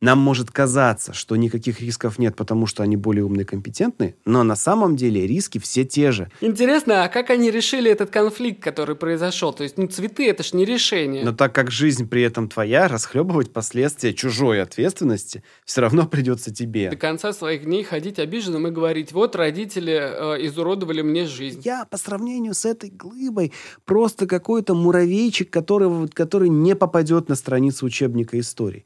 Нам может казаться, что никаких рисков нет, потому что они более умные и компетентны, но на самом деле риски все те же. Интересно, а как они решили этот конфликт, который произошел? То есть, ну, цветы — это ж не решение. Но так как жизнь при этом твоя, расхлебывать последствия чужой ответственности все равно придется тебе. До конца своих дней ходить обиженным и говорить, вот родители э, изуродовали мне жизнь. Я по сравнению с этой глыбой просто какой-то муравейчик, который, который не попадет на страницу учебника истории.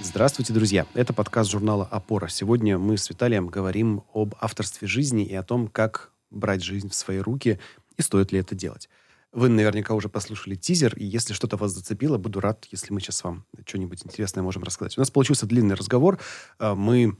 Здравствуйте, друзья! Это подкаст журнала «Опора». Сегодня мы с Виталием говорим об авторстве жизни и о том, как брать жизнь в свои руки и стоит ли это делать. Вы наверняка уже послушали тизер, и если что-то вас зацепило, буду рад, если мы сейчас вам что-нибудь интересное можем рассказать. У нас получился длинный разговор. А, мы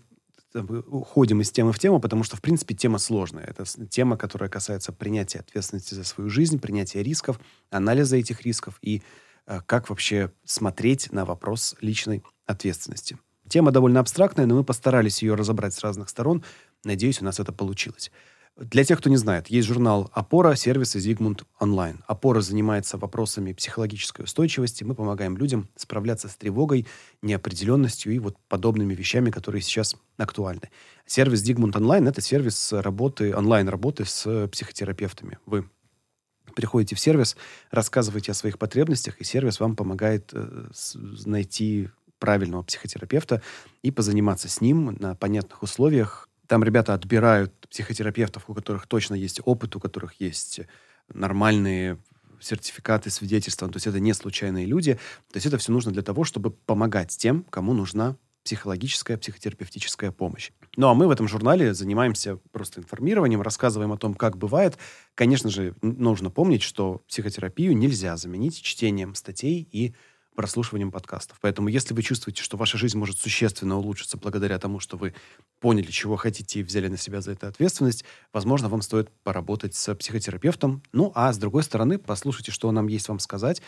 уходим из темы в тему, потому что, в принципе, тема сложная. Это тема, которая касается принятия ответственности за свою жизнь, принятия рисков, анализа этих рисков и а, как вообще смотреть на вопрос личной ответственности. Тема довольно абстрактная, но мы постарались ее разобрать с разных сторон. Надеюсь, у нас это получилось. Для тех, кто не знает, есть журнал «Опора», сервиса «Зигмунд Онлайн». «Опора» занимается вопросами психологической устойчивости. Мы помогаем людям справляться с тревогой, неопределенностью и вот подобными вещами, которые сейчас актуальны. Сервис «Зигмунд Онлайн» — это сервис работы, онлайн-работы с психотерапевтами. Вы приходите в сервис, рассказываете о своих потребностях, и сервис вам помогает э, найти правильного психотерапевта и позаниматься с ним на понятных условиях. Там ребята отбирают психотерапевтов, у которых точно есть опыт, у которых есть нормальные сертификаты, свидетельства. То есть это не случайные люди. То есть это все нужно для того, чтобы помогать тем, кому нужна психологическая, психотерапевтическая помощь. Ну а мы в этом журнале занимаемся просто информированием, рассказываем о том, как бывает. Конечно же, нужно помнить, что психотерапию нельзя заменить чтением статей и прослушиванием подкастов. Поэтому, если вы чувствуете, что ваша жизнь может существенно улучшиться благодаря тому, что вы поняли, чего хотите и взяли на себя за это ответственность, возможно, вам стоит поработать с психотерапевтом. Ну, а с другой стороны, послушайте, что нам есть вам сказать.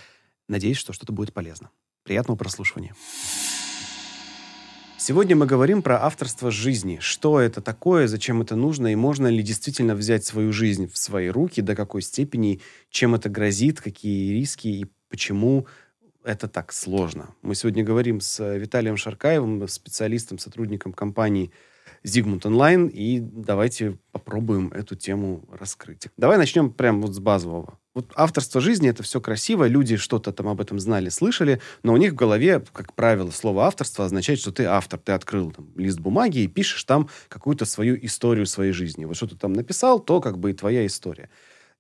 Надеюсь, что что-то будет полезно. Приятного прослушивания. Сегодня мы говорим про авторство жизни. Что это такое, зачем это нужно, и можно ли действительно взять свою жизнь в свои руки, до какой степени, чем это грозит, какие риски и почему это так сложно. Мы сегодня говорим с э, Виталием Шаркаевым, специалистом, сотрудником компании Зигмунд Онлайн, и давайте попробуем эту тему раскрыть. Давай начнем прямо вот с базового. Вот авторство жизни — это все красиво, люди что-то там об этом знали, слышали, но у них в голове, как правило, слово авторство означает, что ты автор, ты открыл там, лист бумаги и пишешь там какую-то свою историю своей жизни. Вот что ты там написал, то как бы и твоя история.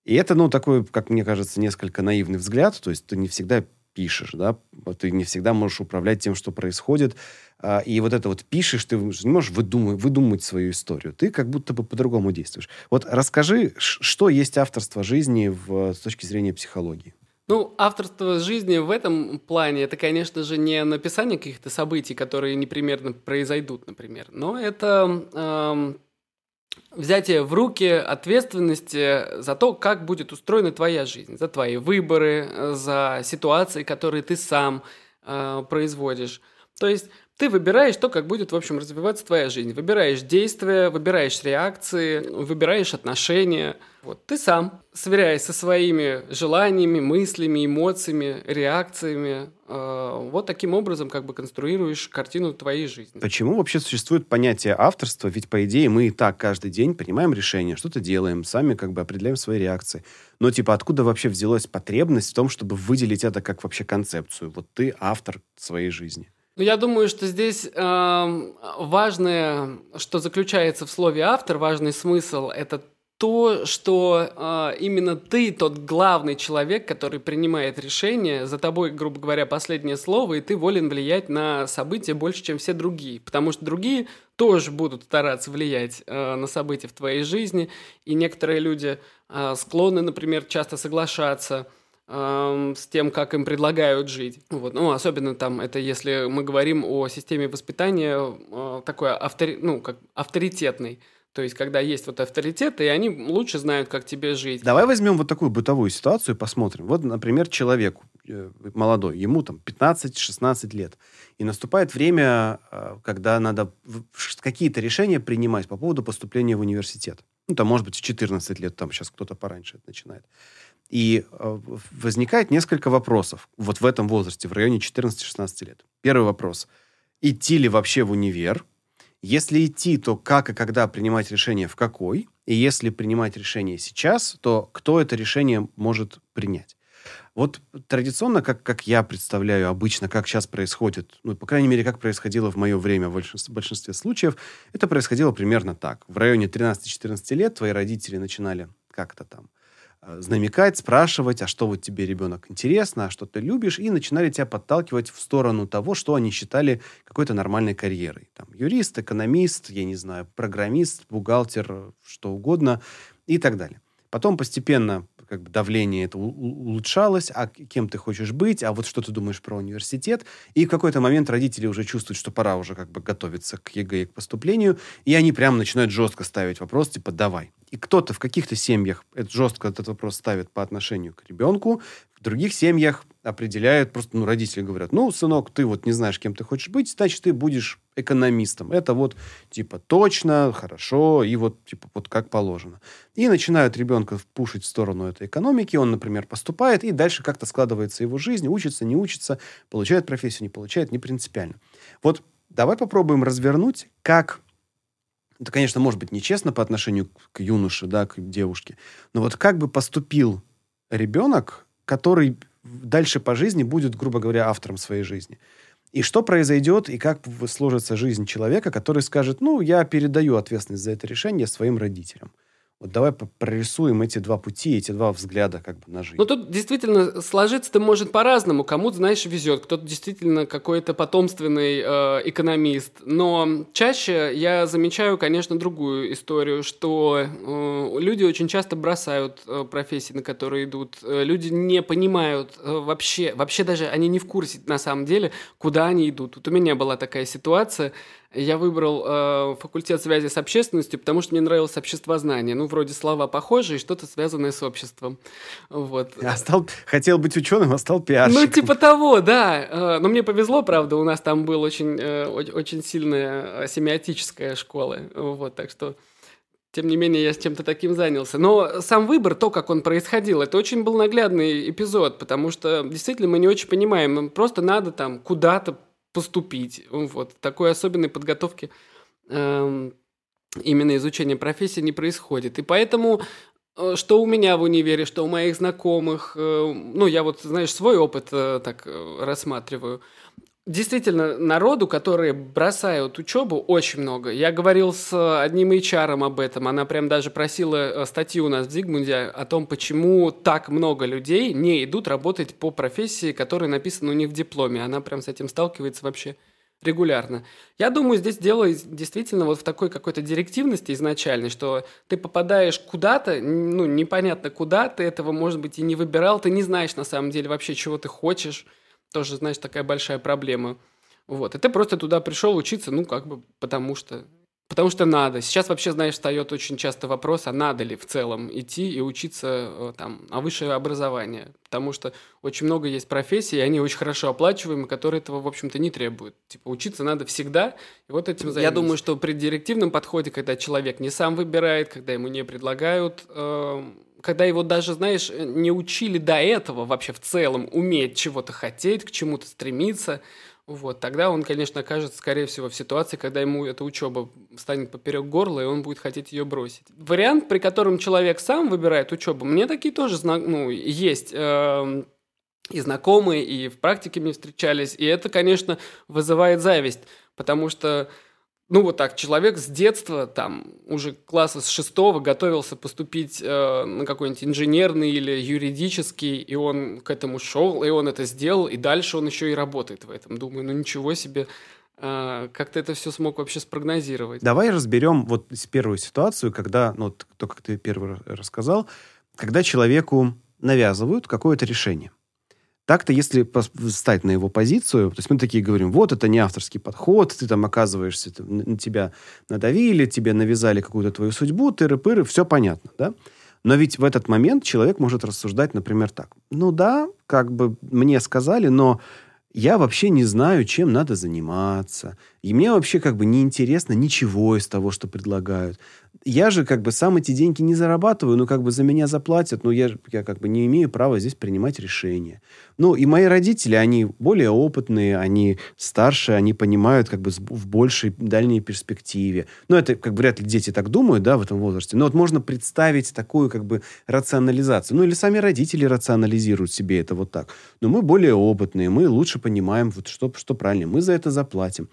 И это, ну, такой, как мне кажется, несколько наивный взгляд, то есть ты не всегда пишешь, да, ты не всегда можешь управлять тем, что происходит, а, и вот это вот пишешь, ты не можешь выдумать, выдумать свою историю, ты как будто бы по-другому действуешь. Вот расскажи, что есть авторство жизни в, с точки зрения психологии? Ну, авторство жизни в этом плане, это, конечно же, не написание каких-то событий, которые непременно произойдут, например, но это эм, взятие в руки ответственности за то, как будет устроена твоя жизнь, за твои выборы, за ситуации, которые ты сам э, производишь. То есть ты выбираешь то, как будет, в общем, развиваться твоя жизнь. Выбираешь действия, выбираешь реакции, выбираешь отношения. Вот ты сам, сверяясь со своими желаниями, мыслями, эмоциями, реакциями, э, вот таким образом как бы конструируешь картину твоей жизни. Почему вообще существует понятие авторства? Ведь, по идее, мы и так каждый день принимаем решения, что-то делаем, сами как бы определяем свои реакции. Но, типа, откуда вообще взялась потребность в том, чтобы выделить это как вообще концепцию? Вот ты автор своей жизни. Ну, я думаю, что здесь э, важное, что заключается в слове автор, важный смысл это то, что э, именно ты тот главный человек, который принимает решение, за тобой, грубо говоря, последнее слово, и ты волен влиять на события больше, чем все другие. Потому что другие тоже будут стараться влиять э, на события в твоей жизни, и некоторые люди э, склонны, например, часто соглашаться – с тем, как им предлагают жить. Вот. Ну, особенно там, это если мы говорим о системе воспитания э, такой автори... ну, как авторитетной. То есть, когда есть вот авторитеты, и они лучше знают, как тебе жить. Давай возьмем вот такую бытовую ситуацию и посмотрим. Вот, например, человек э, молодой, ему там 15-16 лет. И наступает время, э, когда надо какие-то решения принимать по поводу поступления в университет. Ну, там, может быть, в 14 лет, там сейчас кто-то пораньше это начинает. И э, возникает несколько вопросов вот в этом возрасте, в районе 14-16 лет. Первый вопрос. Идти ли вообще в универ? Если идти, то как и когда принимать решение в какой? И если принимать решение сейчас, то кто это решение может принять? Вот традиционно, как, как я представляю обычно, как сейчас происходит, ну, по крайней мере, как происходило в мое время в большинстве, большинстве случаев, это происходило примерно так. В районе 13-14 лет твои родители начинали как-то там намекать, спрашивать, а что вот тебе, ребенок, интересно, а что ты любишь, и начинали тебя подталкивать в сторону того, что они считали какой-то нормальной карьерой. Там, юрист, экономист, я не знаю, программист, бухгалтер, что угодно и так далее. Потом постепенно как бы давление это улучшалось, а кем ты хочешь быть, а вот что ты думаешь про университет. И в какой-то момент родители уже чувствуют, что пора уже как бы готовиться к ЕГЭ и к поступлению, и они прямо начинают жестко ставить вопрос, типа, давай. И кто-то в каких-то семьях это жестко этот вопрос ставит по отношению к ребенку, в других семьях определяют, просто, ну, родители говорят, ну, сынок, ты вот не знаешь, кем ты хочешь быть, значит, ты будешь экономистом. Это вот, типа, точно, хорошо, и вот, типа, вот как положено. И начинают ребенка пушить в сторону этой экономики, он, например, поступает, и дальше как-то складывается его жизнь, учится, не учится, получает профессию, не получает, не принципиально. Вот давай попробуем развернуть, как это, конечно, может быть нечестно по отношению к юноше, да, к девушке, но вот как бы поступил ребенок, который дальше по жизни будет, грубо говоря, автором своей жизни. И что произойдет, и как сложится жизнь человека, который скажет, ну, я передаю ответственность за это решение своим родителям. Вот давай прорисуем эти два пути, эти два взгляда как бы на жизнь. Ну, тут действительно сложиться-то может по-разному. Кому-то, знаешь, везет, кто-то действительно какой-то потомственный э, экономист. Но чаще я замечаю, конечно, другую историю, что э, люди очень часто бросают э, профессии, на которые идут. Э, люди не понимают э, вообще, вообще даже они не в курсе на самом деле, куда они идут. Вот у меня была такая ситуация, я выбрал э, факультет связи с общественностью, потому что мне нравилось обществознание. Ну, вроде слова похожие, что-то связанное с обществом. Вот. А стал, хотел быть ученым, а стал пиарщиком. Ну, типа того, да. Э, но мне повезло, правда, у нас там была очень, э, очень сильная семиотическая школа. Вот, так что... Тем не менее, я с чем-то таким занялся. Но сам выбор, то, как он происходил, это очень был наглядный эпизод, потому что действительно мы не очень понимаем. Просто надо там куда-то поступить. Вот. Такой особенной подготовки э, именно изучения профессии не происходит. И поэтому э, что у меня в универе, что у моих знакомых, э, ну, я вот, знаешь, свой опыт э, так рассматриваю – Действительно, народу, которые бросают учебу, очень много. Я говорил с одним HR об этом. Она прям даже просила э, статью у нас в Зигмунде о том, почему так много людей не идут работать по профессии, которая написана у них в дипломе. Она прям с этим сталкивается вообще регулярно. Я думаю, здесь дело действительно вот в такой какой-то директивности изначальной, что ты попадаешь куда-то, ну, непонятно куда, ты этого, может быть, и не выбирал, ты не знаешь на самом деле вообще, чего ты хочешь, тоже, знаешь, такая большая проблема. Вот. И ты просто туда пришел учиться, ну, как бы, потому что... Потому что надо. Сейчас вообще, знаешь, встает очень часто вопрос, а надо ли в целом идти и учиться э, там на высшее образование. Потому что очень много есть профессий, и они очень хорошо оплачиваемы, которые этого, в общем-то, не требуют. Типа учиться надо всегда, и вот этим займись. Я думаю, что при директивном подходе, когда человек не сам выбирает, когда ему не предлагают, э, когда его даже, знаешь, не учили до этого вообще в целом уметь чего-то хотеть, к чему-то стремиться, вот, тогда он, конечно, окажется, скорее всего, в ситуации, когда ему эта учеба станет поперек горла, и он будет хотеть ее бросить. Вариант, при котором человек сам выбирает учебу, мне такие тоже ну, есть. Э, и знакомые, и в практике мне встречались. И это, конечно, вызывает зависть, потому что ну вот так, человек с детства, там, уже класса с шестого готовился поступить э, на какой-нибудь инженерный или юридический, и он к этому шел, и он это сделал, и дальше он еще и работает в этом. Думаю, ну ничего себе, э, как ты это все смог вообще спрогнозировать? Давай разберем вот первую ситуацию, когда, ну, то, как ты первый рассказал, когда человеку навязывают какое-то решение. Так-то, если встать на его позицию, то есть мы такие говорим, вот это не авторский подход, ты там оказываешься, на тебя надавили, тебе навязали какую-то твою судьбу, тыры-пыры, все понятно, да? Но ведь в этот момент человек может рассуждать, например, так. Ну да, как бы мне сказали, но я вообще не знаю, чем надо заниматься. И мне вообще как бы не интересно ничего из того, что предлагают. Я же как бы сам эти деньги не зарабатываю, ну как бы за меня заплатят, но я, я как бы не имею права здесь принимать решения. Ну и мои родители, они более опытные, они старше, они понимают как бы в большей дальней перспективе. Ну это как бы вряд ли дети так думают, да, в этом возрасте. Но вот можно представить такую как бы рационализацию. Ну или сами родители рационализируют себе это вот так. Но мы более опытные, мы лучше понимаем, вот что, что правильно, мы за это заплатим.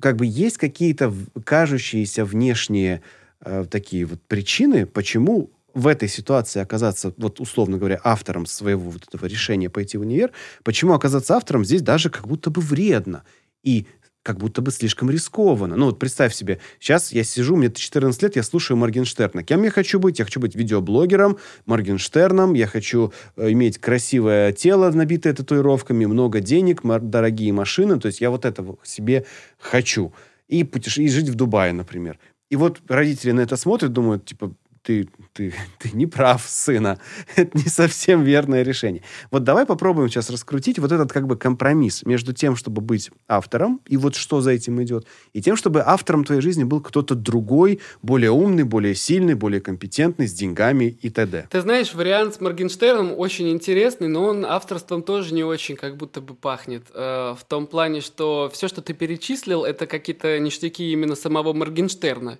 Как бы есть какие-то кажущиеся внешние э, такие вот причины, почему в этой ситуации оказаться, вот условно говоря, автором своего вот этого решения пойти в универ, почему оказаться автором здесь даже как будто бы вредно. И как будто бы слишком рискованно. Ну вот представь себе, сейчас я сижу, мне 14 лет, я слушаю Моргенштерна. Кем я хочу быть? Я хочу быть видеоблогером, Моргенштерном, я хочу э, иметь красивое тело, набитое татуировками, много денег, дорогие машины. То есть я вот этого себе хочу. И, путеше... и жить в Дубае, например. И вот родители на это смотрят, думают, типа, ты, ты, ты не прав, сына. Это не совсем верное решение. Вот давай попробуем сейчас раскрутить вот этот как бы компромисс между тем, чтобы быть автором, и вот что за этим идет, и тем, чтобы автором твоей жизни был кто-то другой, более умный, более сильный, более компетентный, с деньгами и т.д. Ты знаешь, вариант с Моргенштерном очень интересный, но он авторством тоже не очень как будто бы пахнет. Э, в том плане, что все, что ты перечислил, это какие-то ништяки именно самого Моргенштерна.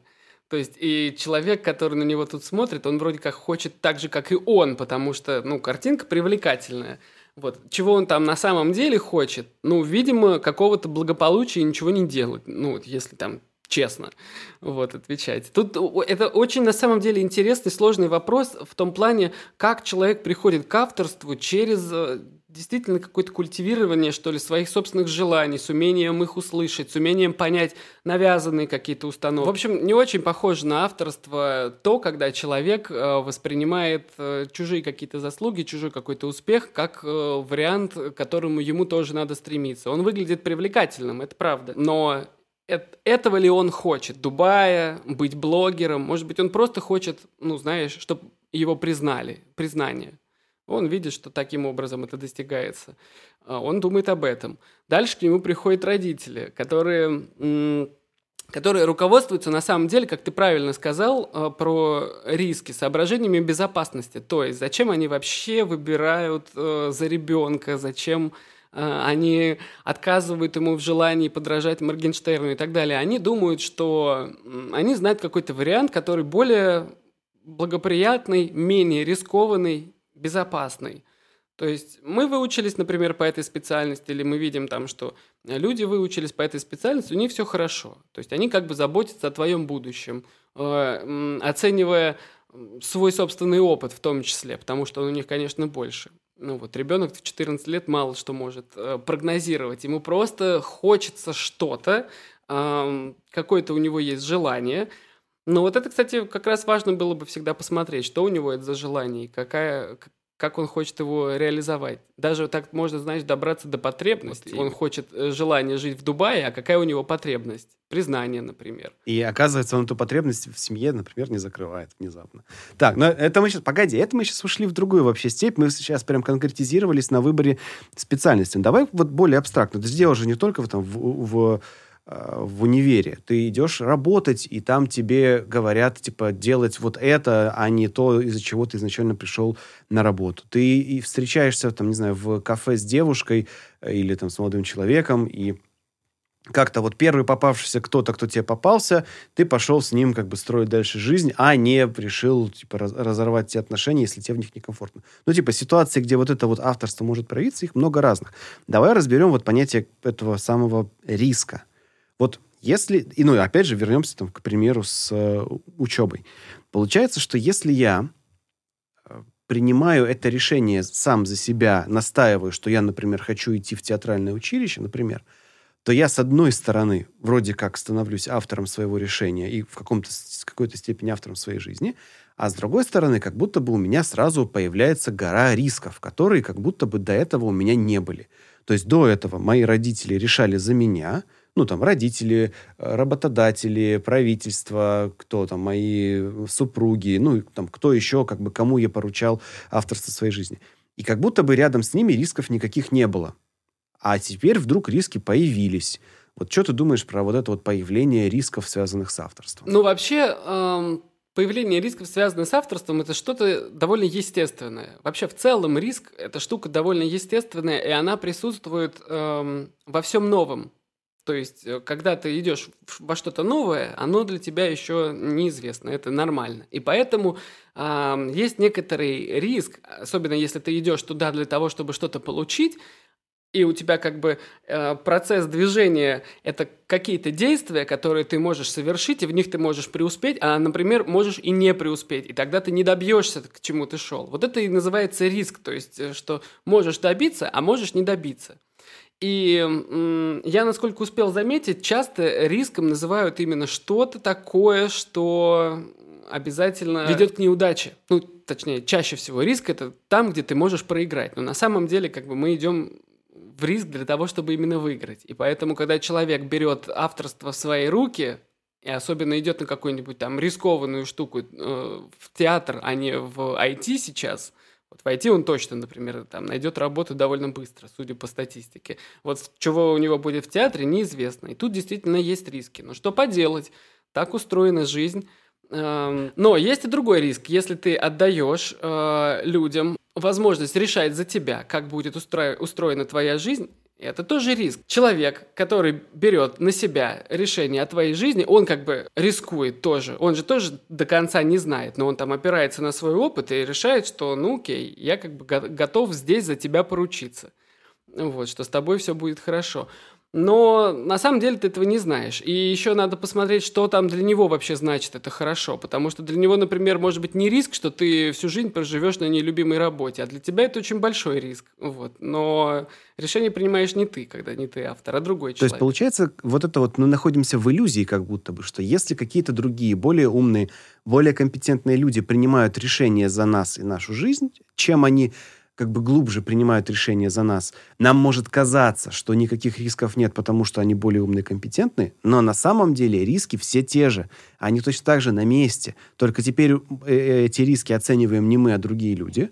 То есть и человек, который на него тут смотрит, он вроде как хочет так же, как и он, потому что, ну, картинка привлекательная. Вот. Чего он там на самом деле хочет? Ну, видимо, какого-то благополучия и ничего не делать. Ну, если там честно вот, отвечать. Тут это очень, на самом деле, интересный, сложный вопрос в том плане, как человек приходит к авторству через э, действительно какое-то культивирование, что ли, своих собственных желаний, с умением их услышать, с умением понять навязанные какие-то установки. В общем, не очень похоже на авторство то, когда человек э, воспринимает э, чужие какие-то заслуги, чужой какой-то успех как э, вариант, к которому ему тоже надо стремиться. Он выглядит привлекательным, это правда. Но этого ли он хочет? Дубая, быть блогером? Может быть, он просто хочет, ну, знаешь, чтобы его признали, признание. Он видит, что таким образом это достигается. А, он думает об этом. Дальше к нему приходят родители, которые, которые руководствуются на самом деле, как ты правильно сказал, а, про риски, соображениями безопасности. То есть зачем они вообще выбирают а, за ребенка, зачем они отказывают ему в желании подражать Моргенштерну и так далее. Они думают, что они знают какой-то вариант, который более благоприятный, менее рискованный безопасный. То есть мы выучились, например, по этой специальности, или мы видим там, что люди выучились по этой специальности, у них все хорошо. То есть они как бы заботятся о твоем будущем, э, оценивая свой собственный опыт в том числе, потому что он у них, конечно, больше. Ну вот, ребенок в 14 лет мало что может э, прогнозировать. Ему просто хочется что-то, какое-то у него есть желание – ну вот это, кстати, как раз важно было бы всегда посмотреть, что у него это за желание, какая, как он хочет его реализовать. Даже так можно, знаешь, добраться до потребности. Вот он хочет э, желание жить в Дубае, а какая у него потребность? Признание, например. И оказывается, он эту потребность в семье, например, не закрывает внезапно. Так, но это мы сейчас... Погоди, это мы сейчас ушли в другую вообще степь. Мы сейчас прям конкретизировались на выборе специальности. Давай вот более абстрактно. Ты сделал же не только в, там, в, в в универе. Ты идешь работать, и там тебе говорят, типа, делать вот это, а не то, из-за чего ты изначально пришел на работу. Ты и встречаешься, там, не знаю, в кафе с девушкой э, или там с молодым человеком, и как-то вот первый попавшийся кто-то, кто тебе попался, ты пошел с ним как бы строить дальше жизнь, а не решил, типа, разорвать эти отношения, если тебе в них некомфортно. Ну, типа, ситуации, где вот это вот авторство может проявиться, их много разных. Давай разберем вот понятие этого самого риска – вот если, и ну, опять же, вернемся там, к примеру с э, учебой. Получается, что если я э, принимаю это решение сам за себя, настаиваю, что я, например, хочу идти в театральное училище, например, то я, с одной стороны, вроде как становлюсь автором своего решения и в каком-то, какой-то степени автором своей жизни, а с другой стороны, как будто бы у меня сразу появляется гора рисков, которые как будто бы до этого у меня не были. То есть до этого мои родители решали за меня – ну, там, родители, э, работодатели, правительство, кто там, мои супруги, ну, там, кто еще, как бы, кому я поручал авторство своей жизни. И как будто бы рядом с ними рисков никаких не было. А теперь вдруг риски появились. Вот что ты думаешь про вот это вот появление рисков, связанных с авторством? Ну, вообще, эм, появление рисков, связанных с авторством, это что-то довольно естественное. Вообще, в целом, риск – это штука довольно естественная, и она присутствует эм, во всем новом. То есть, э, когда ты идешь во что-то новое, оно для тебя еще неизвестно, это нормально. И поэтому э, есть некоторый риск, особенно если ты идешь туда для того, чтобы что-то получить, и у тебя как бы э, процесс движения – это какие-то действия, которые ты можешь совершить, и в них ты можешь преуспеть, а, например, можешь и не преуспеть, и тогда ты не добьешься, к чему ты шел. Вот это и называется риск, то есть, э, что можешь добиться, а можешь не добиться. И я, насколько успел заметить, часто риском называют именно что-то такое, что обязательно ведет к неудаче. Ну, точнее, чаще всего риск это там, где ты можешь проиграть. Но на самом деле, как бы мы идем в риск для того, чтобы именно выиграть. И поэтому, когда человек берет авторство в свои руки, и особенно идет на какую-нибудь там рискованную штуку э, в театр, а не в IT сейчас, вот в IT он точно, например, там найдет работу довольно быстро, судя по статистике. Вот чего у него будет в театре, неизвестно. И тут действительно есть риски. Но что поделать? Так устроена жизнь. Эм, но есть и другой риск. Если ты отдаешь э, людям возможность решать за тебя, как будет устро... устроена твоя жизнь, это тоже риск. Человек, который берет на себя решение о твоей жизни, он как бы рискует тоже. Он же тоже до конца не знает, но он там опирается на свой опыт и решает, что, ну окей, я как бы готов здесь за тебя поручиться. Вот, что с тобой все будет хорошо. Но на самом деле ты этого не знаешь. И еще надо посмотреть, что там для него вообще значит это хорошо. Потому что для него, например, может быть не риск, что ты всю жизнь проживешь на нелюбимой работе, а для тебя это очень большой риск. Вот. Но решение принимаешь не ты, когда не ты автор, а другой человек. То есть, получается, вот это вот мы находимся в иллюзии как будто бы, что если какие-то другие, более умные, более компетентные люди принимают решения за нас и нашу жизнь, чем они как бы глубже принимают решения за нас. Нам может казаться, что никаких рисков нет, потому что они более умные и компетентны, но на самом деле риски все те же. Они точно так же на месте. Только теперь э, э, эти риски оцениваем не мы, а другие люди.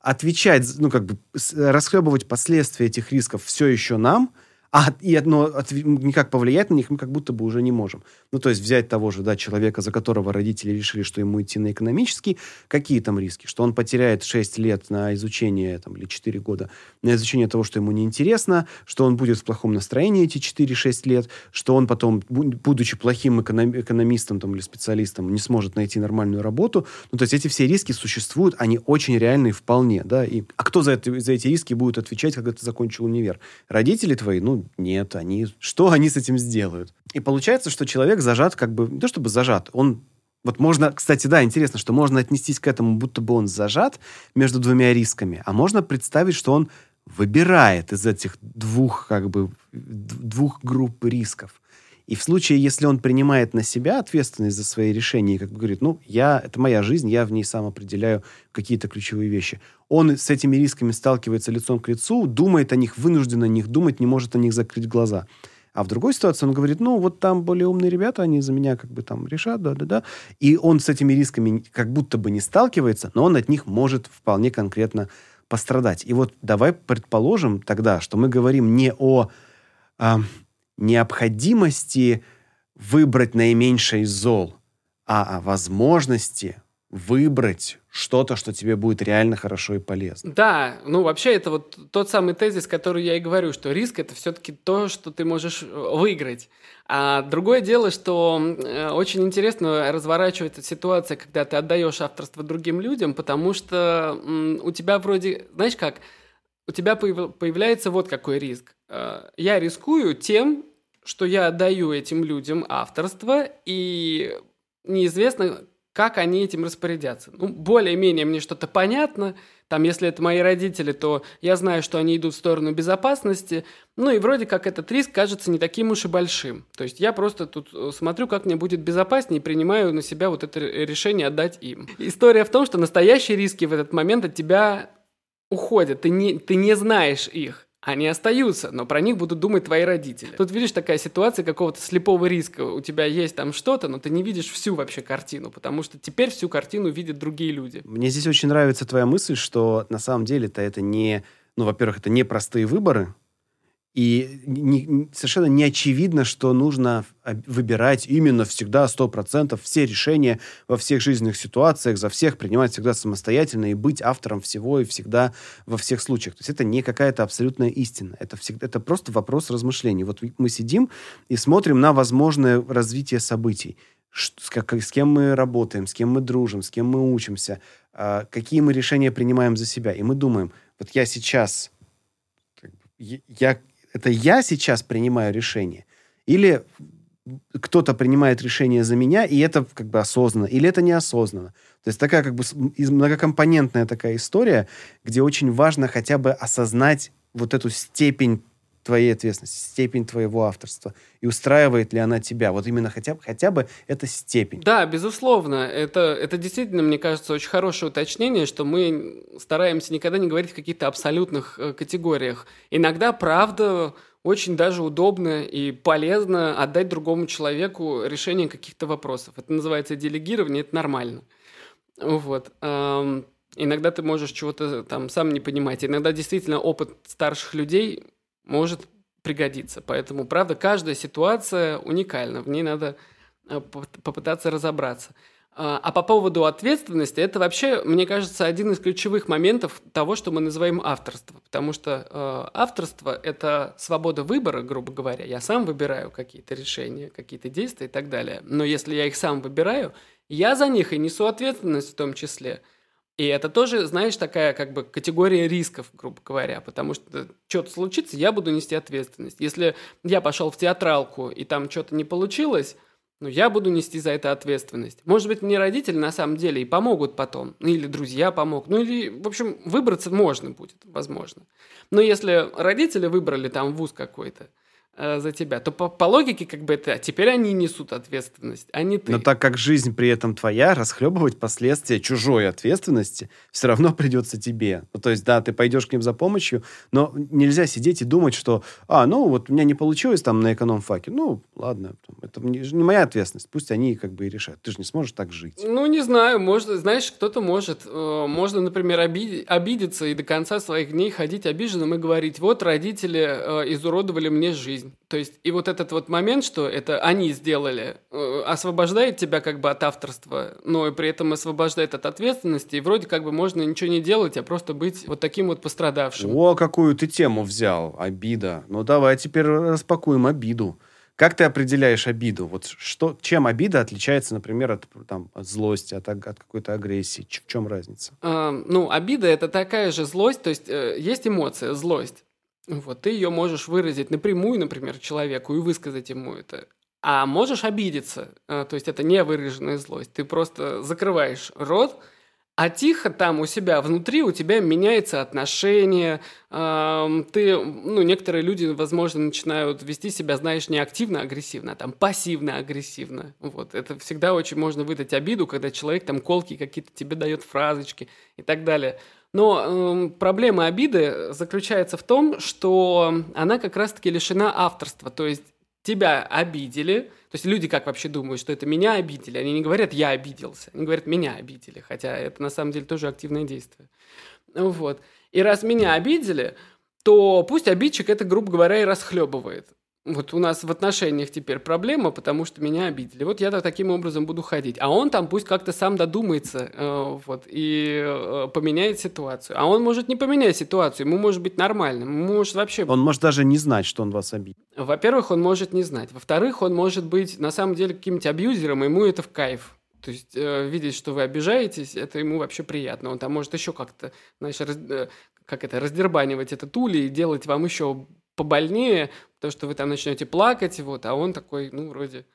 Отвечать, ну как бы расхлебывать последствия этих рисков все еще нам – а и одно от, никак повлиять на них мы как будто бы уже не можем. Ну, то есть взять того же, да, человека, за которого родители решили, что ему идти на экономический, какие там риски? Что он потеряет 6 лет на изучение, там, или 4 года, на изучение того, что ему неинтересно, что он будет в плохом настроении эти 4-6 лет, что он потом, будучи плохим эконом, экономистом там, или специалистом, не сможет найти нормальную работу. Ну, то есть эти все риски существуют, они очень реальные вполне, да, и... А кто за, это, за эти риски будет отвечать, когда ты закончил универ? Родители твои? Ну, нет, они... Что они с этим сделают? И получается, что человек зажат, как бы... Не то чтобы зажат, он вот можно, кстати, да, интересно, что можно отнестись к этому, будто бы он зажат между двумя рисками, а можно представить, что он выбирает из этих двух, как бы, двух групп рисков. И в случае, если он принимает на себя ответственность за свои решения как бы говорит, ну, я, это моя жизнь, я в ней сам определяю какие-то ключевые вещи. Он с этими рисками сталкивается лицом к лицу, думает о них, вынужден о них думать, не может о них закрыть глаза. А в другой ситуации он говорит, ну, вот там более умные ребята, они за меня как бы там решат, да-да-да. И он с этими рисками как будто бы не сталкивается, но он от них может вполне конкретно пострадать. И вот давай предположим тогда, что мы говорим не о... А, необходимости выбрать наименьшее из зол, а о возможности выбрать что-то, что тебе будет реально хорошо и полезно. Да, ну вообще это вот тот самый тезис, который я и говорю, что риск это все-таки то, что ты можешь э, выиграть. А другое дело, что э, очень интересно разворачивается ситуация, когда ты отдаешь авторство другим людям, потому что у тебя вроде, знаешь как, у тебя появляется вот какой риск. Э, я рискую тем, что я отдаю этим людям авторство, и неизвестно, как они этим распорядятся. Ну, более-менее мне что-то понятно. Там, если это мои родители, то я знаю, что они идут в сторону безопасности. Ну и вроде как этот риск кажется не таким уж и большим. То есть я просто тут э, смотрю, как мне будет безопаснее, и принимаю на себя вот это решение отдать им. История в том, что настоящие риски в этот момент от тебя уходят. Ты не, ты не знаешь их. Они остаются, но про них будут думать твои родители. Тут видишь такая ситуация какого-то слепого риска. У тебя есть там что-то, но ты не видишь всю вообще картину, потому что теперь всю картину видят другие люди. Мне здесь очень нравится твоя мысль, что на самом деле-то это не... Ну, во-первых, это не простые выборы, И не, совершенно не очевидно, что нужно выбирать именно всегда 100% все решения во всех жизненных ситуациях, за всех принимать всегда самостоятельно и быть автором всего и всегда во всех случаях. То есть это не какая-то абсолютная истина. Это, всегда, это просто вопрос размышлений. Вот мы сидим и смотрим на возможное развитие событий. С, как, с кем мы работаем, с кем мы дружим, с кем мы учимся, э, какие мы решения принимаем за себя. И мы думаем, вот я сейчас, я это я сейчас принимаю решение? Или кто-то принимает решение за меня, и это как бы осознанно, или это неосознанно. То есть такая как бы многокомпонентная такая история, где очень важно хотя бы осознать вот эту степень твоей ответственности, степень твоего авторства. И устраивает ли она тебя? Вот именно хотя бы, хотя бы эта степень. Да, безусловно. Это, это действительно, мне кажется, очень хорошее уточнение, что мы стараемся никогда не говорить в каких-то абсолютных э, категориях. Иногда, правда, очень даже удобно и полезно отдать другому человеку решение каких-то вопросов. Это называется делегирование, это нормально. Вот. Иногда ты можешь чего-то там сам не понимать. Иногда действительно опыт старших людей может пригодиться. Поэтому, правда, каждая ситуация уникальна, в ней надо э, попытаться разобраться. А, а по поводу ответственности, это вообще, мне кажется, один из ключевых моментов того, что мы называем авторство. Потому что э, авторство – это свобода выбора, грубо говоря. Я сам выбираю какие-то решения, какие-то действия и так далее. Но если я их сам выбираю, я за них и несу ответственность в том числе – и это тоже, знаешь, такая как бы категория рисков, грубо говоря, потому что что-то случится, я буду нести ответственность. Если я пошел в театралку, и там что-то не получилось, ну, я буду нести за это ответственность. Может быть, мне родители на самом деле и помогут потом, ну, или друзья помогут, ну, или, в общем, выбраться можно будет, возможно. Но если родители выбрали там вуз какой-то, Э, за тебя, то по, по логике как бы это, а теперь они несут ответственность, а не ты. Но так как жизнь при этом твоя, расхлебывать последствия чужой ответственности все равно придется тебе. Ну, то есть, да, ты пойдешь к ним за помощью, но нельзя сидеть и думать, что, а, ну, вот у меня не получилось там на эконом-факе, ну, ладно, это не, не моя ответственность, пусть они как бы и решают. Ты же не сможешь так жить. Ну, не знаю, может, знаешь, кто-то может. Э, можно, например, обид... обидеться и до конца своих дней ходить обиженным и говорить, вот родители э, изуродовали мне жизнь жизнь. То есть, и вот этот вот момент, что это они сделали, э, освобождает тебя как бы от авторства, но и при этом освобождает от ответственности, и вроде как бы можно ничего не делать, а просто быть вот таким вот пострадавшим. О, какую ты тему взял, обида. Ну, давай теперь распакуем обиду. Как ты определяешь обиду? Вот что, чем обида отличается, например, от, там, от злости, от, от какой-то агрессии? В чем разница? А, ну, обида это такая же злость, то есть э, есть эмоция, злость. Вот, ты ее можешь выразить напрямую, например, человеку и высказать ему это. А можешь обидеться, э, то есть это не выраженная злость. Ты просто закрываешь рот, а тихо там у себя внутри у тебя меняется отношение, ты, ну, некоторые люди, возможно, начинают вести себя, знаешь, не активно-агрессивно, а там пассивно-агрессивно. Вот, это всегда очень можно выдать обиду, когда человек там колки какие-то тебе дает фразочки и так далее. Но э, проблема обиды заключается в том, что она как раз-таки лишена авторства. То есть тебя обидели. То есть люди как вообще думают, что это меня обидели? Они не говорят «я обиделся», они говорят «меня обидели», хотя это на самом деле тоже активное действие. Вот. И раз меня обидели, то пусть обидчик это, грубо говоря, и расхлебывает вот у нас в отношениях теперь проблема, потому что меня обидели. Вот я таким образом буду ходить. А он там пусть как-то сам додумается э, вот, и э, поменяет ситуацию. А он может не поменять ситуацию, ему может быть нормальным. Ему может вообще... Он может даже не знать, что он вас обидел. Во-первых, он может не знать. Во-вторых, он может быть на самом деле каким-нибудь абьюзером, и ему это в кайф. То есть э, видеть, что вы обижаетесь, это ему вообще приятно. Он там может еще как-то, знаешь, раз, э, как это, раздербанивать этот улей и делать вам еще побольнее, потому что вы там начнете плакать, вот, а он такой, ну, вроде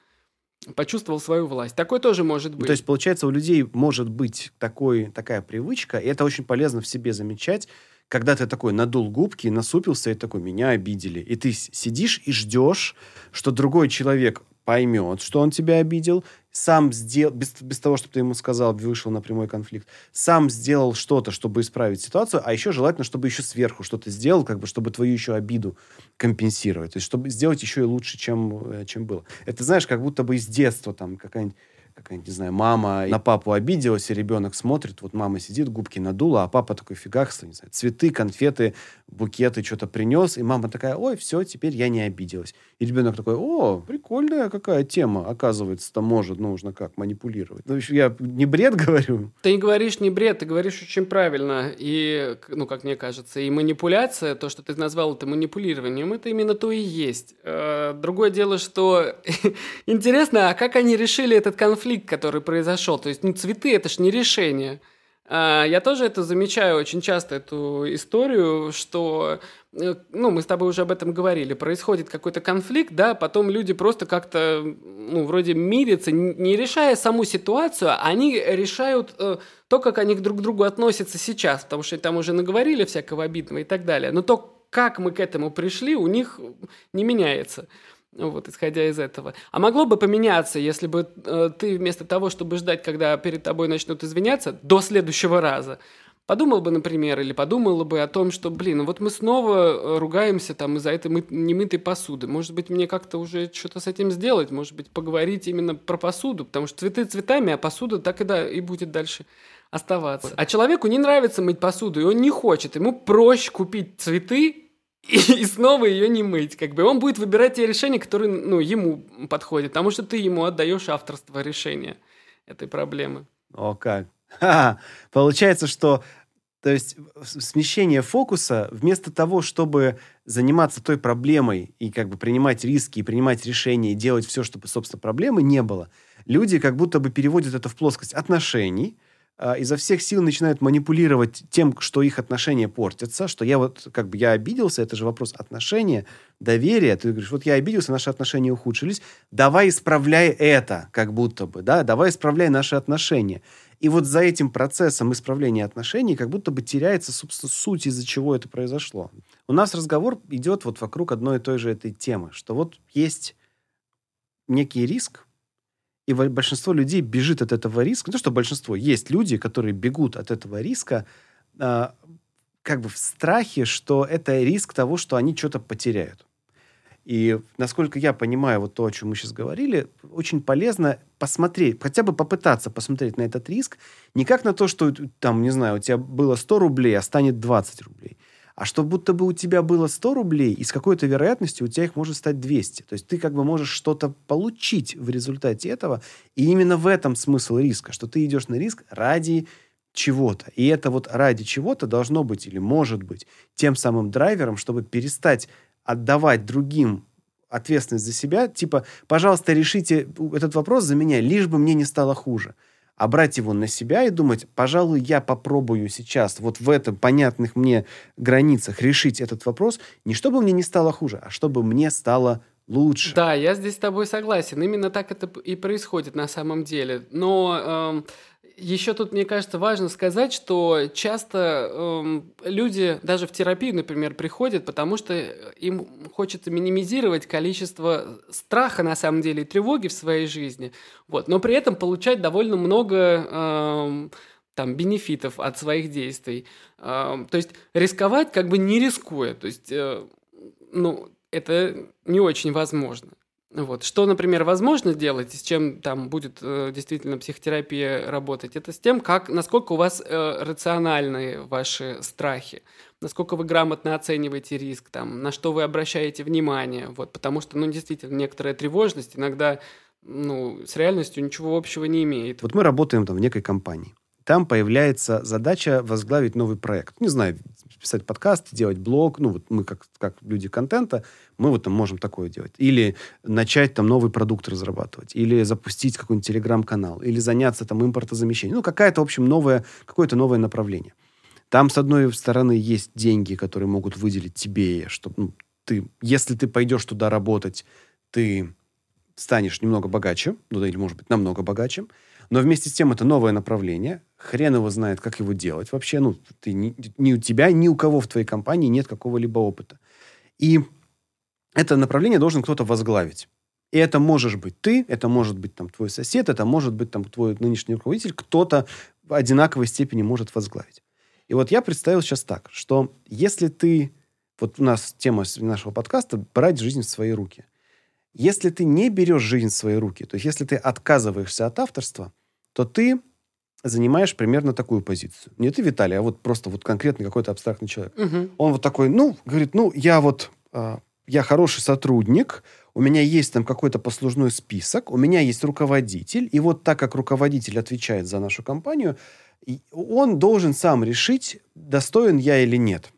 почувствовал свою власть. Такое тоже может быть. То есть, получается, у людей может быть такой, такая привычка, и это очень полезно в себе замечать, когда ты такой надул губки, насупился и такой, меня обидели. И ты сидишь и ждешь, что другой человек поймет, что он тебя обидел, сам сделал, без, без того, чтобы ты ему сказал, вышел на прямой конфликт, сам сделал что-то, чтобы исправить ситуацию, а еще желательно, чтобы еще сверху что-то сделал, как бы, чтобы твою еще обиду компенсировать. То есть, чтобы сделать еще и лучше, чем, э, чем было. Это, знаешь, как будто бы из детства там какая-нибудь какая-нибудь, не знаю, мама на папу обиделась, и ребенок смотрит, вот мама сидит, губки надула, а папа такой фигах, не знаю, цветы, конфеты, букеты что-то принес, и мама такая, ой, все, теперь я не обиделась. И ребенок такой, о, прикольная какая тема, оказывается-то может, нужно как, манипулировать. Ну, я не бред говорю? Ты не говоришь не бред, ты говоришь очень правильно. И, ну, как мне кажется, и манипуляция, то, что ты назвал это манипулированием, это именно то и есть. Э, другое дело, что интересно, а как они решили этот конфликт, который произошел? То есть, ну, цветы – это ж не решение. А, я тоже это замечаю очень часто, эту историю, что э, ну, мы с тобой уже об этом говорили, происходит какой-то конфликт, да, потом люди просто как-то, ну, вроде мирятся, не решая саму ситуацию, а они решают э, то, как они друг к другу относятся сейчас, потому что там уже наговорили всякого обидного и так далее. Но то, как мы к этому пришли, у них не меняется. Вот, исходя из этого. А могло бы поменяться, если бы э, ты вместо того, чтобы ждать, когда перед тобой начнут извиняться, до следующего раза, подумал бы, например, или подумала бы о том, что, блин, ну вот мы снова э, ругаемся там из-за этой мы- немытой посуды. Может быть, мне как-то уже что-то с этим сделать, может быть, поговорить именно про посуду, потому что цветы цветами, а посуда так и, да, и будет дальше оставаться. А человеку не нравится мыть посуду, и он не хочет. Ему проще купить цветы и, и снова ее не мыть. Как бы он будет выбирать те решения, которые ну, ему подходят, потому что ты ему отдаешь авторство решения этой проблемы. О, как. Ха-ха. Получается, что то есть смещение фокуса, вместо того, чтобы заниматься той проблемой и как бы принимать риски, и принимать решения, и делать все, чтобы, собственно, проблемы не было, люди как будто бы переводят это в плоскость отношений, изо всех сил начинают манипулировать тем, что их отношения портятся, что я вот, как бы, я обиделся, это же вопрос отношения, доверия. Ты говоришь, вот я обиделся, наши отношения ухудшились, давай исправляй это, как будто бы, да, давай исправляй наши отношения. И вот за этим процессом исправления отношений как будто бы теряется, собственно, суть, из-за чего это произошло. У нас разговор идет вот вокруг одной и той же этой темы, что вот есть некий риск, и большинство людей бежит от этого риска. Не то, что большинство. Есть люди, которые бегут от этого риска э, как бы в страхе, что это риск того, что они что-то потеряют. И насколько я понимаю вот то, о чем мы сейчас говорили, очень полезно посмотреть, хотя бы попытаться посмотреть на этот риск, не как на то, что там, не знаю, у тебя было 100 рублей, а станет 20 рублей, а что будто бы у тебя было 100 рублей, и с какой-то вероятностью у тебя их может стать 200. То есть ты как бы можешь что-то получить в результате этого, и именно в этом смысл риска, что ты идешь на риск ради чего-то. И это вот ради чего-то должно быть или может быть тем самым драйвером, чтобы перестать отдавать другим ответственность за себя, типа, пожалуйста, решите этот вопрос за меня, лишь бы мне не стало хуже а брать его на себя и думать, пожалуй, я попробую сейчас вот в этом понятных мне границах решить этот вопрос, не чтобы мне не стало хуже, а чтобы мне стало лучше. Да, я здесь с тобой согласен. Именно так это и происходит на самом деле. Но э, еще тут, мне кажется, важно сказать, что часто эм, люди даже в терапию, например, приходят, потому что им хочется минимизировать количество страха, на самом деле, и тревоги в своей жизни, вот, но при этом получать довольно много эм, там, бенефитов от своих действий. Эм, то есть рисковать как бы не рискуя. То есть, э, ну, это не очень возможно. Вот. Что, например, возможно сделать, и с чем там будет э, действительно психотерапия работать, это с тем, как, насколько у вас э, рациональны ваши страхи, насколько вы грамотно оцениваете риск, там, на что вы обращаете внимание. Вот. Потому что, ну, действительно, некоторая тревожность иногда ну, с реальностью ничего общего не имеет. Вот мы работаем там в некой компании. Там появляется задача возглавить новый проект. Не знаю, писать подкаст, делать блог. Ну, вот мы как, как люди контента, мы вот там можем такое делать. Или начать там новый продукт разрабатывать. Или запустить какой-нибудь телеграм-канал. Или заняться там импортозамещением. Ну, какая-то, в общем, новое, какое-то новое направление. Там, с одной стороны, есть деньги, которые могут выделить тебе, чтобы ну, ты, если ты пойдешь туда работать, ты станешь немного богаче, ну, или, может быть, намного богаче. Но вместе с тем это новое направление. Хрен его знает, как его делать вообще. Ну, ты, ни, ни у тебя, ни у кого в твоей компании нет какого-либо опыта. И это направление должен кто-то возглавить. И это можешь быть ты, это может быть там твой сосед, это может быть там твой нынешний руководитель, кто-то в одинаковой степени может возглавить. И вот я представил сейчас так, что если ты, вот у нас тема нашего подкаста «Брать жизнь в свои руки». Если ты не берешь жизнь в свои руки, то есть если ты отказываешься от авторства, то ты занимаешь примерно такую позицию. Не ты, Виталий, а вот просто вот конкретно какой-то абстрактный человек. Мгм. Он вот такой, ну, говорит, ну, я вот, а, я хороший сотрудник, у меня есть там какой-то послужной список, у меня есть руководитель, и вот так как руководитель отвечает за нашу компанию, он должен сам решить, достоин я или нет.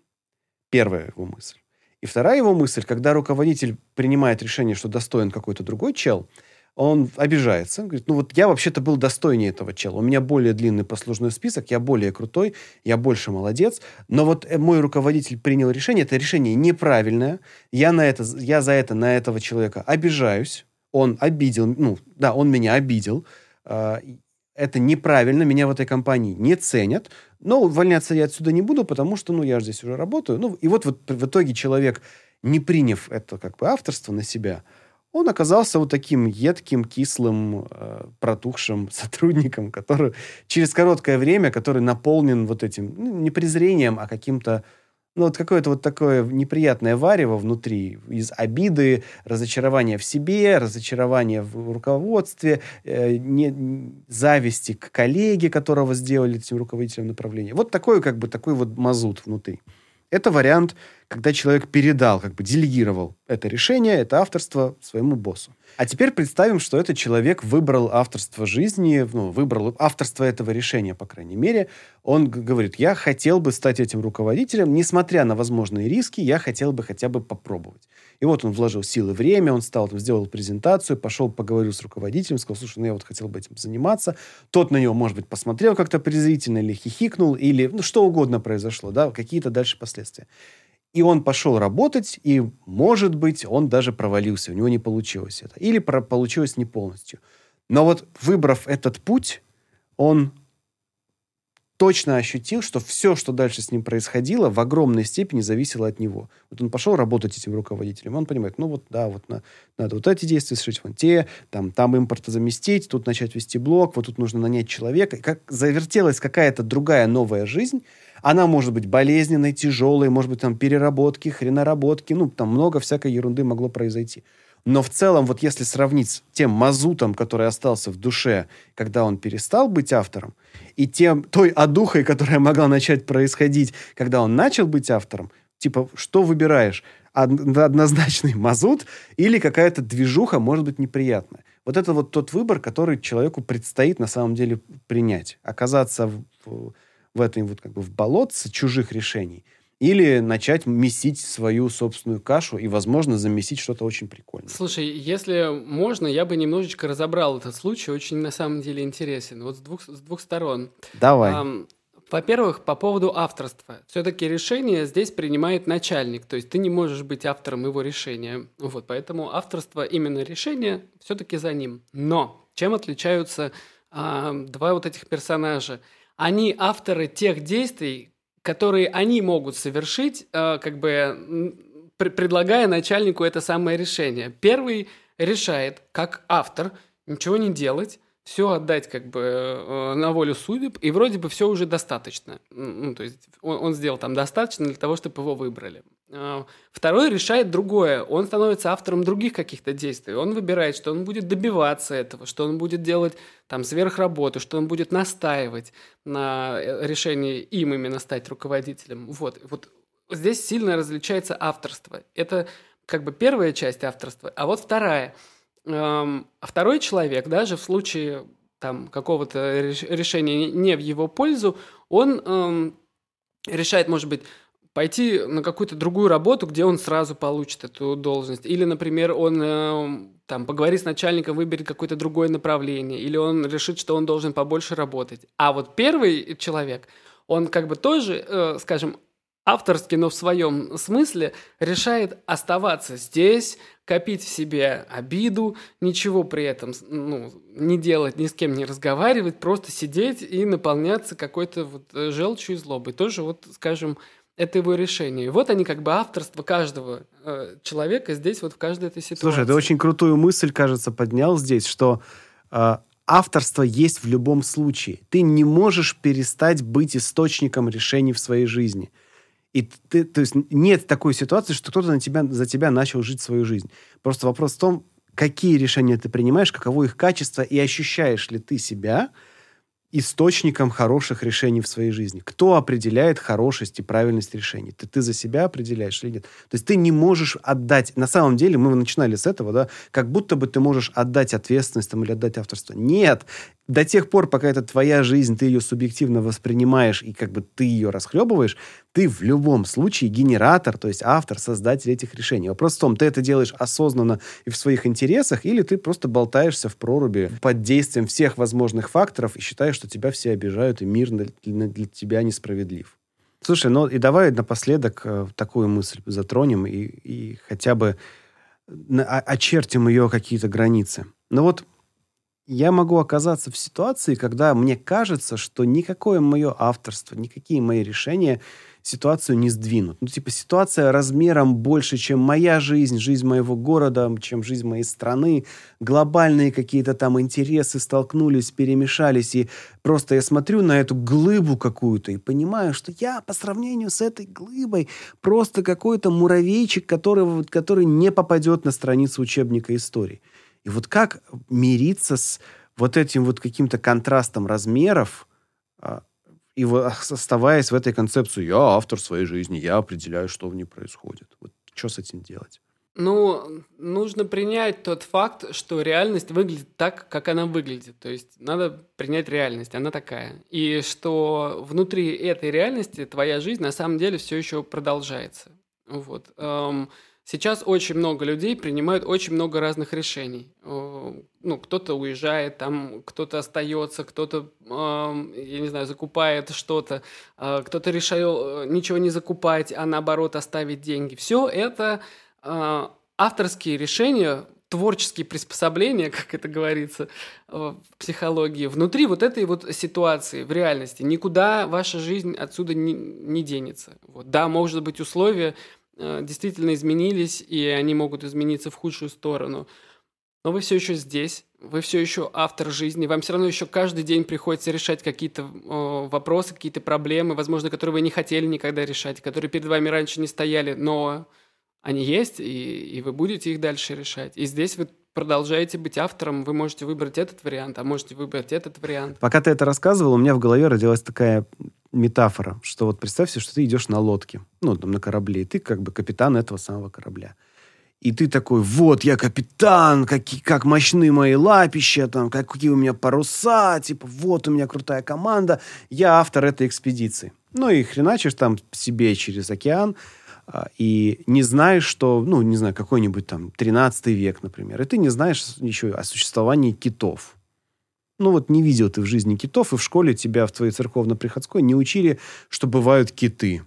Первая его мысль. И вторая его мысль, когда руководитель принимает решение, что достоин какой-то другой чел, он обижается, говорит, ну вот я вообще-то был достойнее этого чела, у меня более длинный послужной список, я более крутой, я больше молодец, но вот э, мой руководитель принял решение, это решение неправильное, я, на это, я за это на этого человека обижаюсь, он обидел, ну да, он меня обидел, а, это неправильно, меня в этой компании не ценят, но увольняться я отсюда не буду, потому что, ну, я же здесь уже работаю. Ну, и вот, вот в итоге человек, не приняв это как бы авторство на себя, он оказался вот таким едким, кислым, э, протухшим сотрудником, который через короткое время, который наполнен вот этим, ну, не презрением, а каким-то, ну, вот какое-то вот такое неприятное варево внутри из обиды, разочарования в себе, разочарования в руководстве, э, не, зависти к коллеге, которого сделали этим руководителем направления. Вот такой, как бы, такой вот мазут внутри. Это вариант, когда человек передал, как бы делегировал это решение, это авторство своему боссу. А теперь представим, что этот человек выбрал авторство жизни, ну, выбрал авторство этого решения, по крайней мере. Он говорит, я хотел бы стать этим руководителем, несмотря на возможные риски, я хотел бы хотя бы попробовать. И вот он вложил силы, время, он стал, там, сделал презентацию, пошел, поговорил с руководителем, сказал, слушай, ну я вот хотел бы этим заниматься. Тот на него, может быть, посмотрел как-то презрительно или хихикнул, или ну, что угодно произошло, да, какие-то дальше последствия. И он пошел работать, и, может быть, он даже провалился, у него не получилось это. Или про- получилось не полностью. Но вот выбрав этот путь, он точно ощутил, что все, что дальше с ним происходило, в огромной степени зависело от него. Вот он пошел работать этим руководителем, он понимает, ну вот да, вот на, надо вот эти действия совершить, вон те, там, там импорта заместить, тут начать вести блок, вот тут нужно нанять человека. И как завертелась какая-то другая новая жизнь, она может быть болезненной, тяжелой, может быть там переработки, хренаработки, ну там много всякой ерунды могло произойти. Но в целом, вот если сравнить с тем мазутом, который остался в душе, когда он перестал быть автором, и тем, той одухой, которая могла начать происходить, когда он начал быть автором, типа, что выбираешь? Од- Однозначный мазут или какая-то движуха, может быть, неприятная? Вот это вот тот выбор, который человеку предстоит на самом деле принять. Оказаться в, в этой вот как бы в болотце чужих решений или начать месить свою собственную кашу и, возможно, замесить что-то очень прикольное. Слушай, если можно, я бы немножечко разобрал этот случай, очень на самом деле интересен, вот с двух, с двух сторон. Давай. Ам, Во-первых, по поводу авторства. Все-таки решение здесь принимает начальник, то есть ты не можешь быть автором его решения. Вот, поэтому авторство именно решения все-таки за ним. Но чем отличаются а, два вот этих персонажа? Они авторы тех действий, которые они могут совершить, а, как бы предлагая начальнику это самое решение. Первый решает, как автор, ничего не делать, все отдать как бы э, на волю судеб, и вроде бы все уже достаточно. Ну, то есть он, он сделал там достаточно для того, чтобы его выбрали. А, Второй решает другое. Он становится автором других каких-то действий. Он выбирает, что он будет добиваться этого, что он будет делать там сверхработу, что он будет настаивать на э, решении им именно стать руководителем. Вот, вот здесь сильно различается авторство. Это как бы первая часть авторства, а вот вторая. Второй человек, даже в случае там какого-то реш- решения не- в его пользу, он решает, может быть, пойти на какую-то другую работу, где он сразу получит эту должность. Или, например, он эм, там поговорит с начальником, выберет какое-то другое направление. Или он решит, что он должен побольше работать. А вот первый человек, он как бы тоже, э, скажем, авторски, но в своем смысле, решает оставаться здесь, копить в себе обиду, ничего при этом ну, не делать, ни с кем не разговаривать, просто сидеть и наполняться какой-то вот э, желчью и злобой. Тоже вот, скажем, это его решение. Вот они как бы авторство каждого э, человека здесь вот в каждой этой ситуации. Слушай, ты очень крутую мысль, кажется, поднял здесь, что э, авторство есть в любом случае. Ты не можешь перестать быть источником решений в своей жизни. И ты, то есть нет такой ситуации, что кто-то на тебя, за тебя начал жить свою жизнь. Просто вопрос в том, какие решения ты принимаешь, каково их качество, и ощущаешь ли ты себя источником хороших решений в своей жизни. Кто определяет хорошесть и правильность решений? Ты, ты за себя определяешь или нет? То есть ты не можешь отдать... На самом деле, мы начинали с этого, да, как будто бы ты можешь отдать ответственность там, или отдать авторство. Нет! до тех пор, пока это твоя жизнь, ты ее субъективно воспринимаешь и как бы ты ее расхлебываешь, ты в любом случае генератор, то есть автор, создатель этих решений. Вопрос в том, ты это делаешь осознанно и в своих интересах, или ты просто болтаешься в проруби под действием всех возможных факторов и считаешь, что тебя все обижают и мир для, для тебя несправедлив. Слушай, ну и давай напоследок э, такую мысль затронем и, и хотя бы очертим ее какие-то границы. Ну вот я могу оказаться в ситуации, когда мне кажется, что никакое мое авторство, никакие мои решения ситуацию не сдвинут. Ну, типа, ситуация размером больше, чем моя жизнь, жизнь моего города, чем жизнь моей страны. Глобальные какие-то там интересы столкнулись, перемешались. И просто я смотрю на эту глыбу какую-то и понимаю, что я по сравнению с этой глыбой просто какой-то муравейчик, который, который не попадет на страницу учебника истории. И вот как мириться с вот этим вот каким-то контрастом размеров, а, и оставаясь в этой концепции, я автор своей жизни, я определяю, что в ней происходит. Вот что с этим делать? Ну, нужно принять тот факт, что реальность выглядит так, как она выглядит. То есть надо принять реальность, она такая. И что внутри этой реальности твоя жизнь на самом деле все еще продолжается. Вот. Сейчас очень много людей принимают очень много разных решений. Ну, кто-то уезжает, там кто-то остается, кто-то, я не знаю, закупает что-то, а, кто-то решил э, ничего не закупать, а наоборот оставить деньги. Все это авторские решения, творческие приспособления, как это говорится в психологии, внутри вот этой вот ситуации, в реальности. Никуда ваша жизнь отсюда не, не денется. Вот. Да, может быть, условия Э, действительно изменились, и они могут измениться в худшую сторону. Но вы все еще здесь, вы все еще автор жизни, вам все равно еще каждый день приходится решать какие-то э, вопросы, какие-то проблемы, возможно, которые вы не хотели никогда решать, которые перед вами раньше не стояли, но они есть, и, и вы будете их дальше решать. И здесь вы продолжаете быть автором, вы можете выбрать этот вариант, а можете выбрать этот вариант. Пока ты это рассказывал, у меня в голове родилась такая метафора, что вот представь себе, что ты идешь на лодке, ну, там, на корабле, и ты как бы капитан этого самого корабля. И ты такой, вот, я капитан, как, как мощны мои лапища, там, как, какие у меня паруса, типа, вот у меня крутая команда, я автор этой экспедиции. Ну и хреначишь там себе через океан, и не знаешь, что, ну, не знаю, какой-нибудь там 13 век, например, и ты не знаешь еще о существовании китов. Ну вот не видел ты в жизни китов, и в школе тебя в твоей церковно-приходской не учили, что бывают киты.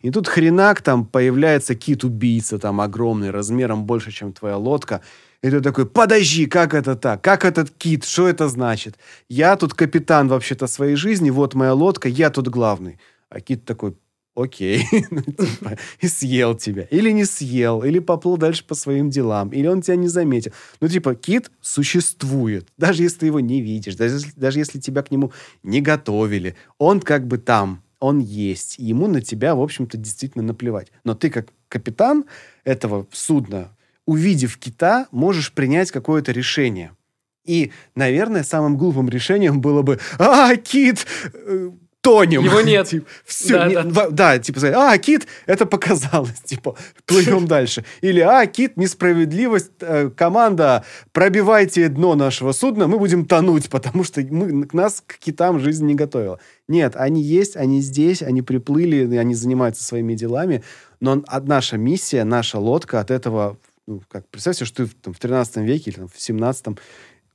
И тут хренак там появляется кит-убийца, там огромный, размером больше, чем твоя лодка. И ты такой, подожди, как это так? Как этот кит? Что это значит? Я тут капитан вообще-то своей жизни, вот моя лодка, я тут главный. А кит такой, окей, ну, типа, и съел тебя. Или не съел, или поплыл дальше по своим делам, или он тебя не заметил. Ну, типа, кит существует, даже если ты его не видишь, даже, даже если тебя к нему не готовили. Он как бы там, он есть. Ему на тебя, в общем-то, действительно наплевать. Но ты, как капитан этого судна, увидев кита, можешь принять какое-то решение. И, наверное, самым глупым решением было бы «А, кит! Тонем. Его нет. типа, все, да, не, да. да, типа, а, кит, это показалось, типа, плывем дальше. Или, а, кит, несправедливость, э, команда, пробивайте дно нашего судна, мы будем тонуть, потому что мы, нас к китам жизнь не готовила. Нет, они есть, они здесь, они приплыли, они занимаются своими делами, но наша миссия, наша лодка от этого, ну, как, представьте, что ты там, в 13 веке или там, в 17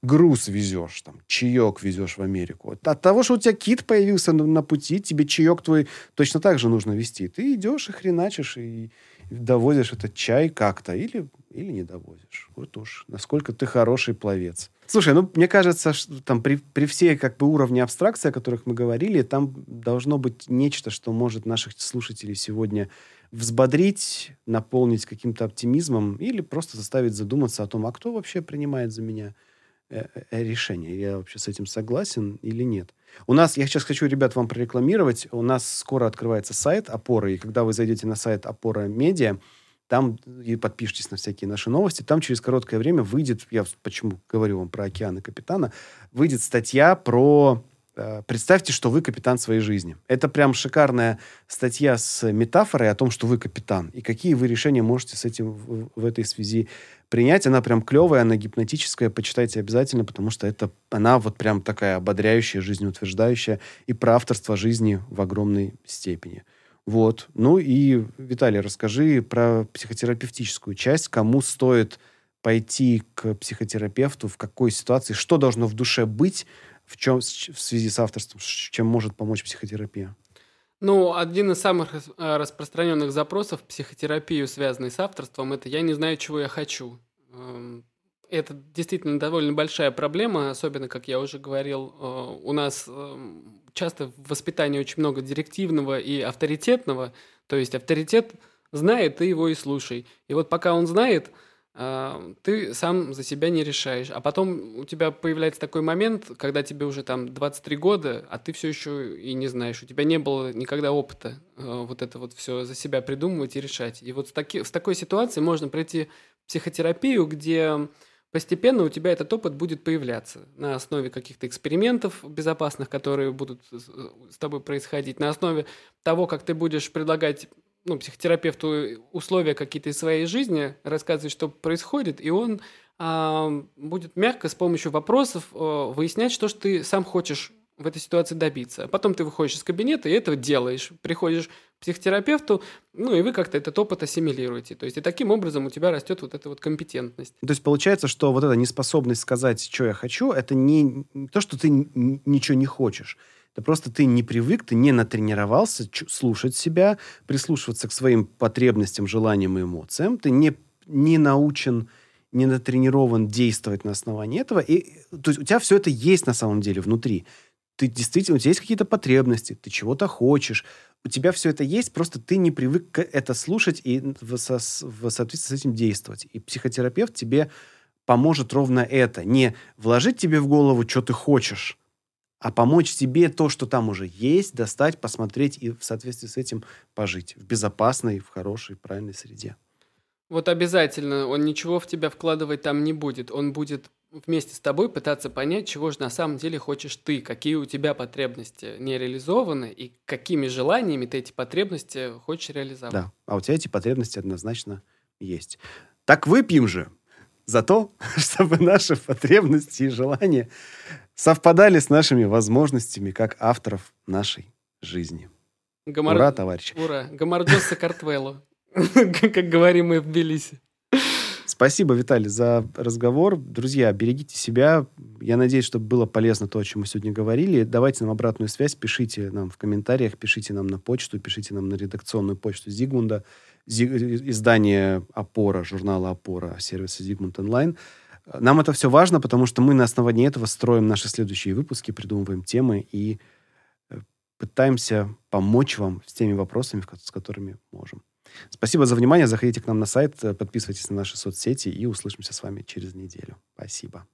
груз везешь, там, чаек везешь в Америку. От того, что у тебя кит появился на, на пути, тебе чаек твой точно так же нужно вести. Ты идешь и хреначишь, и довозишь этот чай как-то, или, или не довозишь. Вот уж, насколько ты хороший пловец. Слушай, ну, мне кажется, что там при, при всей как бы уровне абстракции, о которых мы говорили, там должно быть нечто, что может наших слушателей сегодня взбодрить, наполнить каким-то оптимизмом или просто заставить задуматься о том, а кто вообще принимает за меня решение. Я вообще с этим согласен или нет. У нас, я сейчас хочу, ребят, вам прорекламировать, у нас скоро открывается сайт «Опора», и когда вы зайдете на сайт «Опора Медиа», там и подпишитесь на всякие наши новости, там через короткое время выйдет, я почему говорю вам про океан и капитана, выйдет статья про Э, представьте, что вы капитан своей жизни. Это прям шикарная статья с метафорой о том, что вы капитан. И какие вы решения можете с этим в, в этой связи принять. Она прям клевая, она гипнотическая. Почитайте обязательно, потому что это она вот прям такая ободряющая, жизнеутверждающая и про авторство жизни в огромной степени. Вот. Ну и, Виталий, расскажи про психотерапевтическую часть. Кому стоит пойти к психотерапевту, в какой ситуации, что должно в душе быть, в чем в связи с авторством, чем может помочь психотерапия? Ну, один из самых э, распространенных запросов психотерапию, связанный с авторством, это «я не знаю, чего я хочу». Эм, это действительно довольно большая проблема, особенно, как я уже говорил, э, у нас эм, часто в воспитании очень много директивного и авторитетного, то есть авторитет знает, ты его и слушай. И вот пока он знает, ты сам за себя не решаешь. А потом у тебя появляется такой момент, когда тебе уже там 23 года, а ты все еще и не знаешь. У тебя не было никогда опыта а, вот это вот все за себя придумывать и решать. И вот с, таки, с такой ситуацией можно пройти психотерапию, где постепенно у тебя этот опыт будет появляться на основе каких-то экспериментов безопасных, которые будут с тобой происходить, на основе того, как ты будешь предлагать ну, психотерапевту условия какие-то из своей жизни, рассказывать, что происходит, и он а, будет мягко с помощью вопросов а, выяснять, что же ты сам хочешь в этой ситуации добиться. Потом ты выходишь из кабинета и этого делаешь. Приходишь к психотерапевту, ну и вы как-то этот опыт ассимилируете. То есть и таким образом у тебя растет вот эта вот компетентность. То есть получается, что вот эта неспособность сказать, что я хочу, это не то, что ты ничего не хочешь. Это просто ты не привык, ты не натренировался слушать себя, прислушиваться к своим потребностям, желаниям и эмоциям. Ты не, не научен, не натренирован действовать на основании этого. И, то есть у тебя все это есть на самом деле внутри. Ты действительно, у тебя есть какие-то потребности, ты чего-то хочешь. У тебя все это есть, просто ты не привык это слушать и в, со, в соответствии с этим действовать. И психотерапевт тебе поможет ровно это. Не вложить тебе в голову, что ты хочешь, а помочь себе то, что там уже есть, достать, посмотреть и в соответствии с этим пожить в безопасной, в хорошей, правильной среде. Вот обязательно, он ничего в тебя вкладывать там не будет. Он будет вместе с тобой пытаться понять, чего же на самом деле хочешь ты, какие у тебя потребности не реализованы и какими желаниями ты эти потребности хочешь реализовать. Да, а у тебя эти потребности однозначно есть. Так выпьем же за то, чтобы наши потребности и желания совпадали с нашими возможностями как авторов нашей жизни. Гомор... Ура, товарищи. Ура. Гамарджоса Картвелло, как говорим мы в Тбилиси. Спасибо, Виталий, за разговор. Друзья, берегите себя. Я надеюсь, что было полезно то, о чем мы сегодня говорили. Давайте нам обратную связь, пишите нам в комментариях, пишите нам на почту, пишите нам на редакционную почту Зигмунда, издание «Опора», журнала «Опора», сервиса «Зигмунд онлайн». Нам это все важно, потому что мы на основании этого строим наши следующие выпуски, придумываем темы и э, пытаемся помочь вам с теми вопросами, с которыми можем. Спасибо за внимание. Заходите к нам на сайт, э, подписывайтесь на наши соцсети и услышимся с вами через неделю. Спасибо.